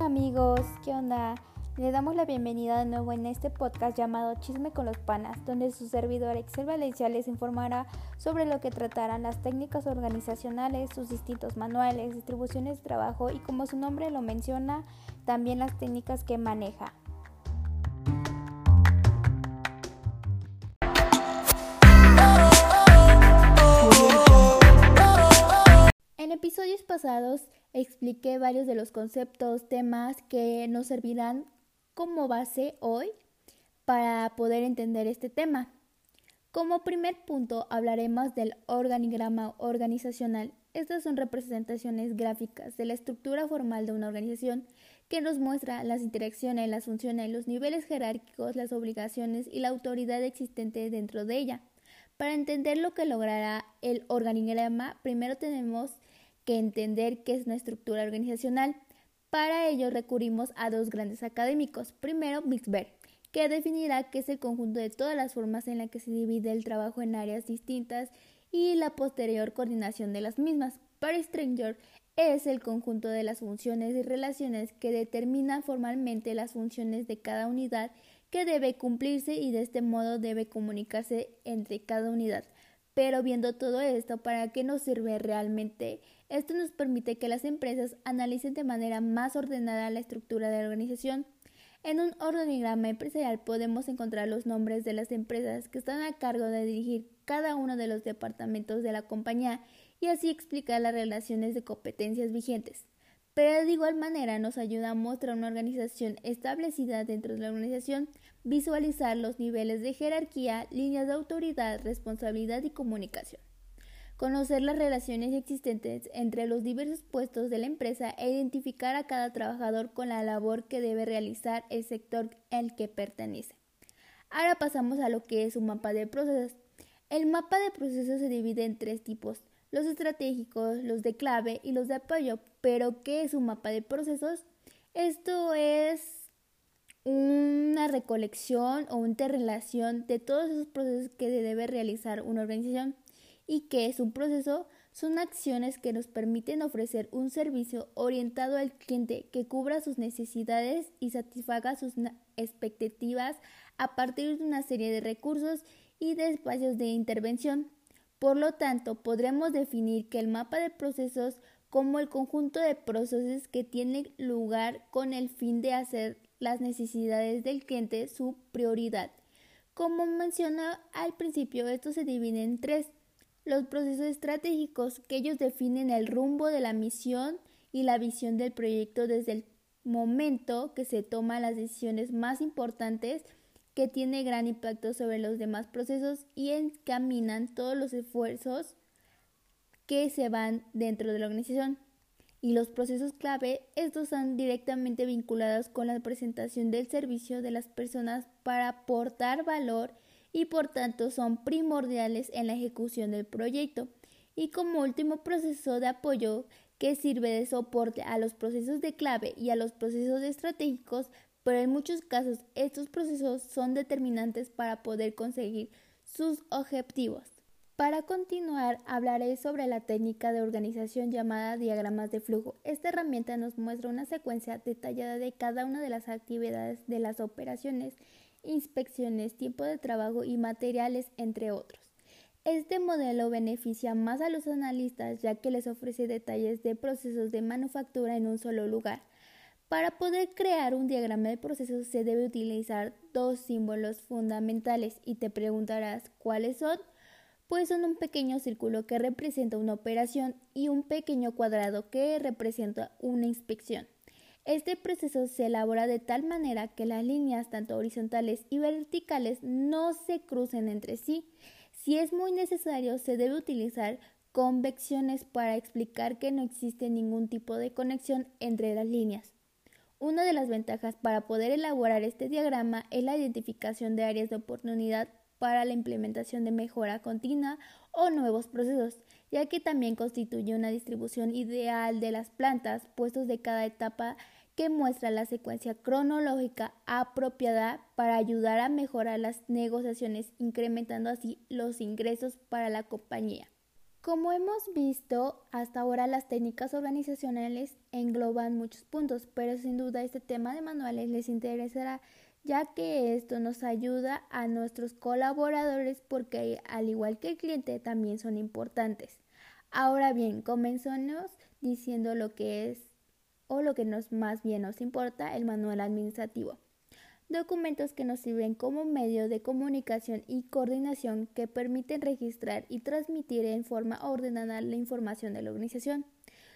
amigos, ¿qué onda? Le damos la bienvenida de nuevo en este podcast llamado Chisme con los Panas, donde su servidor Excel Valencia les informará sobre lo que tratarán las técnicas organizacionales, sus distintos manuales, distribuciones de trabajo y como su nombre lo menciona, también las técnicas que maneja. En episodios pasados expliqué varios de los conceptos, temas que nos servirán como base hoy para poder entender este tema. Como primer punto hablaremos del organigrama organizacional. Estas son representaciones gráficas de la estructura formal de una organización que nos muestra las interacciones, las funciones, los niveles jerárquicos, las obligaciones y la autoridad existente dentro de ella. Para entender lo que logrará el organigrama, primero tenemos que entender qué es una estructura organizacional. Para ello recurrimos a dos grandes académicos. Primero, Bixberg, que definirá qué es el conjunto de todas las formas en las que se divide el trabajo en áreas distintas y la posterior coordinación de las mismas. Para Stranger es el conjunto de las funciones y relaciones que determinan formalmente las funciones de cada unidad que debe cumplirse y de este modo debe comunicarse entre cada unidad. Pero viendo todo esto, ¿para qué nos sirve realmente? Esto nos permite que las empresas analicen de manera más ordenada la estructura de la organización. En un organigrama empresarial podemos encontrar los nombres de las empresas que están a cargo de dirigir cada uno de los departamentos de la compañía y así explicar las relaciones de competencias vigentes. Pero de igual manera nos ayuda a mostrar una organización establecida dentro de la organización, visualizar los niveles de jerarquía, líneas de autoridad, responsabilidad y comunicación. Conocer las relaciones existentes entre los diversos puestos de la empresa e identificar a cada trabajador con la labor que debe realizar el sector al que pertenece. Ahora pasamos a lo que es un mapa de procesos. El mapa de procesos se divide en tres tipos, los estratégicos, los de clave y los de apoyo. Pero, ¿qué es un mapa de procesos? Esto es una recolección o interrelación de todos esos procesos que debe realizar una organización. ¿Y qué es un proceso? Son acciones que nos permiten ofrecer un servicio orientado al cliente que cubra sus necesidades y satisfaga sus expectativas a partir de una serie de recursos y de espacios de intervención. Por lo tanto, podremos definir que el mapa de procesos como el conjunto de procesos que tienen lugar con el fin de hacer las necesidades del cliente su prioridad. Como mencioné al principio, estos se dividen en tres. Los procesos estratégicos, que ellos definen el rumbo de la misión y la visión del proyecto desde el momento que se toman las decisiones más importantes que tiene gran impacto sobre los demás procesos y encaminan todos los esfuerzos que se van dentro de la organización. Y los procesos clave, estos están directamente vinculados con la presentación del servicio de las personas para aportar valor y por tanto son primordiales en la ejecución del proyecto. Y como último proceso de apoyo que sirve de soporte a los procesos de clave y a los procesos estratégicos pero en muchos casos estos procesos son determinantes para poder conseguir sus objetivos. Para continuar, hablaré sobre la técnica de organización llamada diagramas de flujo. Esta herramienta nos muestra una secuencia detallada de cada una de las actividades de las operaciones, inspecciones, tiempo de trabajo y materiales, entre otros. Este modelo beneficia más a los analistas ya que les ofrece detalles de procesos de manufactura en un solo lugar. Para poder crear un diagrama de procesos se debe utilizar dos símbolos fundamentales y te preguntarás cuáles son. Pues son un pequeño círculo que representa una operación y un pequeño cuadrado que representa una inspección. Este proceso se elabora de tal manera que las líneas tanto horizontales y verticales no se crucen entre sí. Si es muy necesario, se debe utilizar convecciones para explicar que no existe ningún tipo de conexión entre las líneas. Una de las ventajas para poder elaborar este diagrama es la identificación de áreas de oportunidad para la implementación de mejora continua o nuevos procesos, ya que también constituye una distribución ideal de las plantas, puestos de cada etapa que muestra la secuencia cronológica apropiada para ayudar a mejorar las negociaciones, incrementando así los ingresos para la compañía. Como hemos visto, hasta ahora las técnicas organizacionales engloban muchos puntos, pero sin duda este tema de manuales les interesará ya que esto nos ayuda a nuestros colaboradores porque al igual que el cliente también son importantes. Ahora bien, comenzamos diciendo lo que es o lo que nos más bien nos importa, el manual administrativo documentos que nos sirven como medio de comunicación y coordinación que permiten registrar y transmitir en forma ordenada la información de la organización.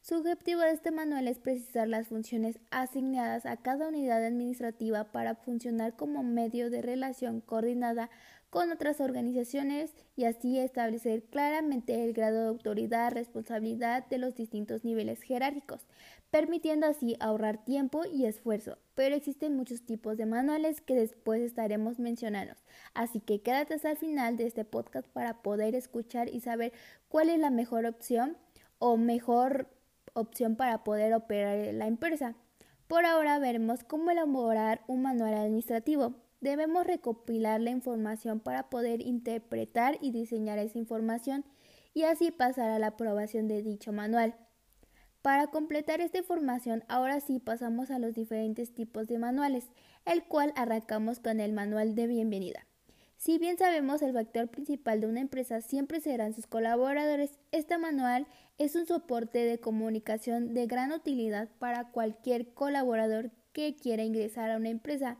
Su objetivo de este manual es precisar las funciones asignadas a cada unidad administrativa para funcionar como medio de relación coordinada con otras organizaciones y así establecer claramente el grado de autoridad, responsabilidad de los distintos niveles jerárquicos, permitiendo así ahorrar tiempo y esfuerzo. Pero existen muchos tipos de manuales que después estaremos mencionando, así que quédate hasta el final de este podcast para poder escuchar y saber cuál es la mejor opción o mejor opción para poder operar la empresa. Por ahora veremos cómo elaborar un manual administrativo. Debemos recopilar la información para poder interpretar y diseñar esa información y así pasar a la aprobación de dicho manual. Para completar esta información, ahora sí pasamos a los diferentes tipos de manuales, el cual arrancamos con el manual de bienvenida. Si bien sabemos el factor principal de una empresa siempre serán sus colaboradores, este manual es un soporte de comunicación de gran utilidad para cualquier colaborador que quiera ingresar a una empresa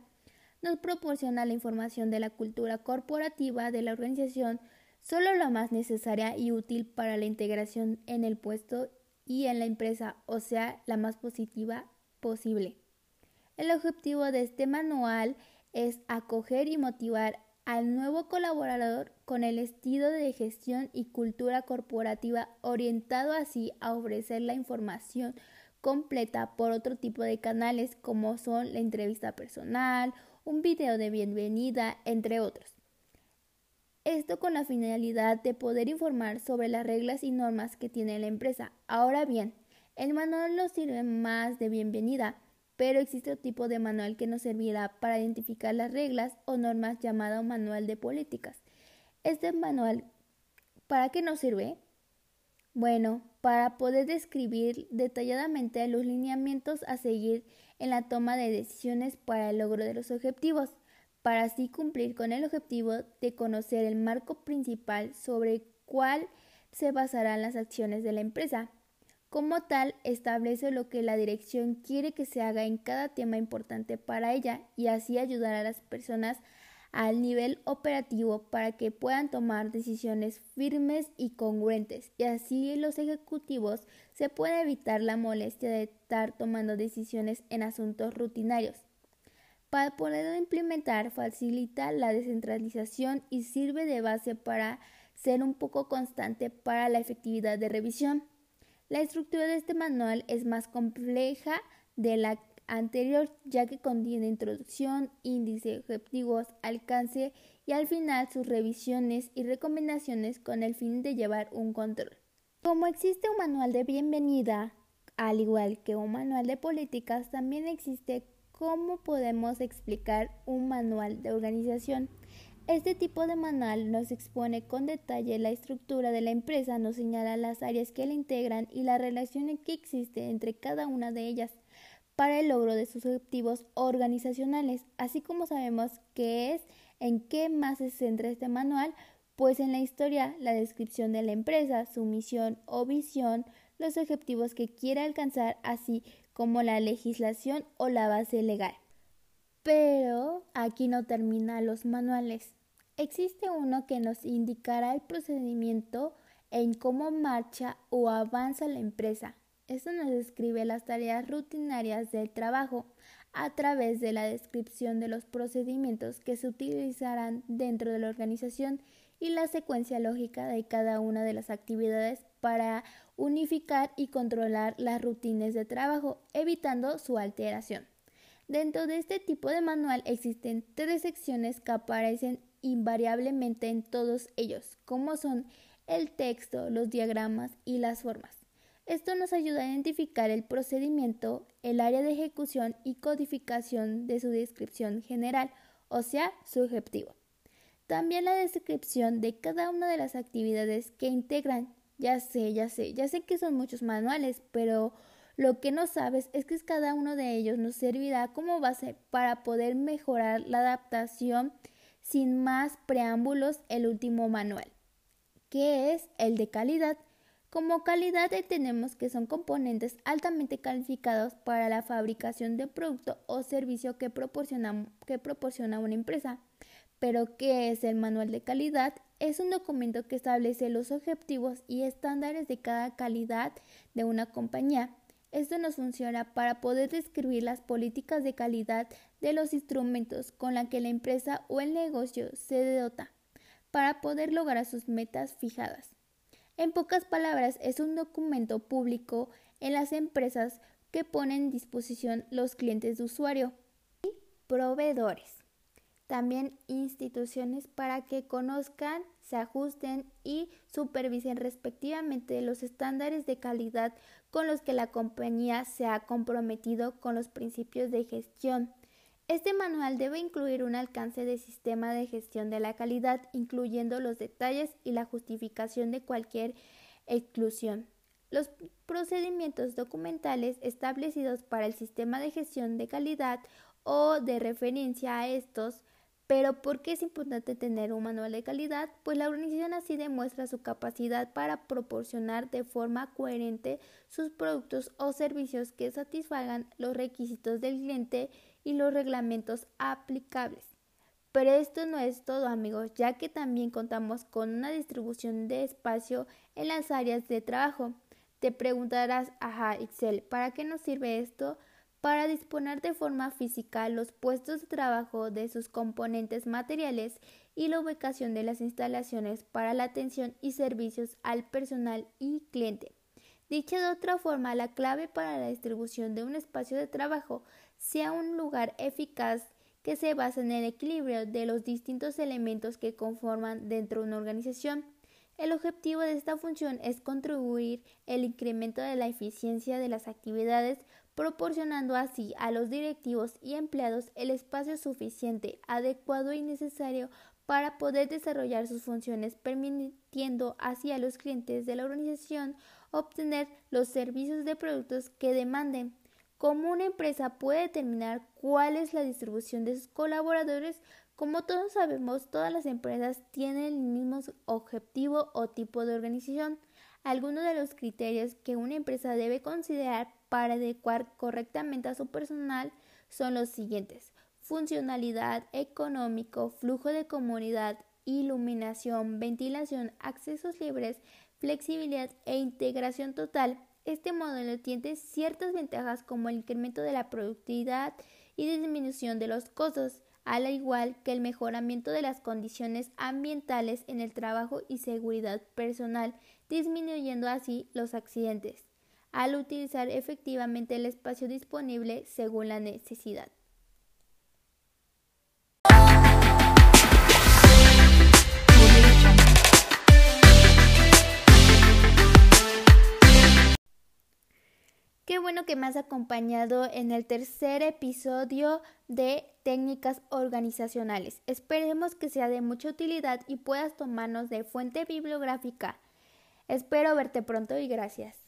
nos proporciona la información de la cultura corporativa de la organización, solo la más necesaria y útil para la integración en el puesto y en la empresa, o sea, la más positiva posible. El objetivo de este manual es acoger y motivar al nuevo colaborador con el estilo de gestión y cultura corporativa orientado así a ofrecer la información completa por otro tipo de canales como son la entrevista personal un video de bienvenida, entre otros. Esto con la finalidad de poder informar sobre las reglas y normas que tiene la empresa. Ahora bien, el manual nos sirve más de bienvenida, pero existe otro tipo de manual que nos servirá para identificar las reglas o normas llamado manual de políticas. Este manual, ¿para qué nos sirve? Bueno, para poder describir detalladamente los lineamientos a seguir en la toma de decisiones para el logro de los objetivos, para así cumplir con el objetivo de conocer el marco principal sobre cuál se basarán las acciones de la empresa. Como tal, establece lo que la dirección quiere que se haga en cada tema importante para ella y así ayudar a las personas al nivel operativo para que puedan tomar decisiones firmes y congruentes y así los ejecutivos se puede evitar la molestia de estar tomando decisiones en asuntos rutinarios. Para poder implementar facilita la descentralización y sirve de base para ser un poco constante para la efectividad de revisión. La estructura de este manual es más compleja de la anterior ya que contiene introducción, índice, objetivos, alcance y al final sus revisiones y recomendaciones con el fin de llevar un control. Como existe un manual de bienvenida, al igual que un manual de políticas, también existe cómo podemos explicar un manual de organización. Este tipo de manual nos expone con detalle la estructura de la empresa, nos señala las áreas que la integran y la relación que existe entre cada una de ellas para el logro de sus objetivos organizacionales, así como sabemos qué es, en qué más se centra este manual, pues en la historia, la descripción de la empresa, su misión o visión, los objetivos que quiere alcanzar, así como la legislación o la base legal. Pero aquí no termina los manuales. Existe uno que nos indicará el procedimiento en cómo marcha o avanza la empresa, esto nos describe las tareas rutinarias del trabajo a través de la descripción de los procedimientos que se utilizarán dentro de la organización y la secuencia lógica de cada una de las actividades para unificar y controlar las rutinas de trabajo, evitando su alteración. Dentro de este tipo de manual existen tres secciones que aparecen invariablemente en todos ellos, como son el texto, los diagramas y las formas. Esto nos ayuda a identificar el procedimiento, el área de ejecución y codificación de su descripción general, o sea, su objetivo. También la descripción de cada una de las actividades que integran. Ya sé, ya sé, ya sé que son muchos manuales, pero lo que no sabes es que cada uno de ellos nos servirá como base para poder mejorar la adaptación sin más preámbulos el último manual, que es el de calidad. Como calidad entendemos que son componentes altamente calificados para la fabricación de producto o servicio que proporciona, que proporciona una empresa. Pero, ¿qué es el manual de calidad? Es un documento que establece los objetivos y estándares de cada calidad de una compañía. Esto nos funciona para poder describir las políticas de calidad de los instrumentos con la que la empresa o el negocio se dota para poder lograr sus metas fijadas. En pocas palabras, es un documento público en las empresas que ponen en disposición los clientes de usuario y proveedores. También instituciones para que conozcan se ajusten y supervisen respectivamente los estándares de calidad con los que la compañía se ha comprometido con los principios de gestión. Este manual debe incluir un alcance de sistema de gestión de la calidad, incluyendo los detalles y la justificación de cualquier exclusión. Los procedimientos documentales establecidos para el sistema de gestión de calidad o de referencia a estos pero ¿por qué es importante tener un manual de calidad? Pues la organización así demuestra su capacidad para proporcionar de forma coherente sus productos o servicios que satisfagan los requisitos del cliente y los reglamentos aplicables. Pero esto no es todo amigos, ya que también contamos con una distribución de espacio en las áreas de trabajo. Te preguntarás, ajá, Excel, ¿para qué nos sirve esto? para disponer de forma física los puestos de trabajo de sus componentes materiales y la ubicación de las instalaciones para la atención y servicios al personal y cliente. Dicho de otra forma, la clave para la distribución de un espacio de trabajo sea un lugar eficaz que se basa en el equilibrio de los distintos elementos que conforman dentro de una organización. El objetivo de esta función es contribuir el incremento de la eficiencia de las actividades proporcionando así a los directivos y empleados el espacio suficiente, adecuado y necesario para poder desarrollar sus funciones, permitiendo así a los clientes de la organización obtener los servicios de productos que demanden. Como una empresa puede determinar cuál es la distribución de sus colaboradores, como todos sabemos, todas las empresas tienen el mismo objetivo o tipo de organización. Algunos de los criterios que una empresa debe considerar para adecuar correctamente a su personal son los siguientes. Funcionalidad, económico, flujo de comunidad, iluminación, ventilación, accesos libres, flexibilidad e integración total. Este modelo tiene ciertas ventajas como el incremento de la productividad y disminución de los costos, al igual que el mejoramiento de las condiciones ambientales en el trabajo y seguridad personal, disminuyendo así los accidentes al utilizar efectivamente el espacio disponible según la necesidad. Bueno que me has acompañado en el tercer episodio de técnicas organizacionales. Esperemos que sea de mucha utilidad y puedas tomarnos de fuente bibliográfica. Espero verte pronto y gracias.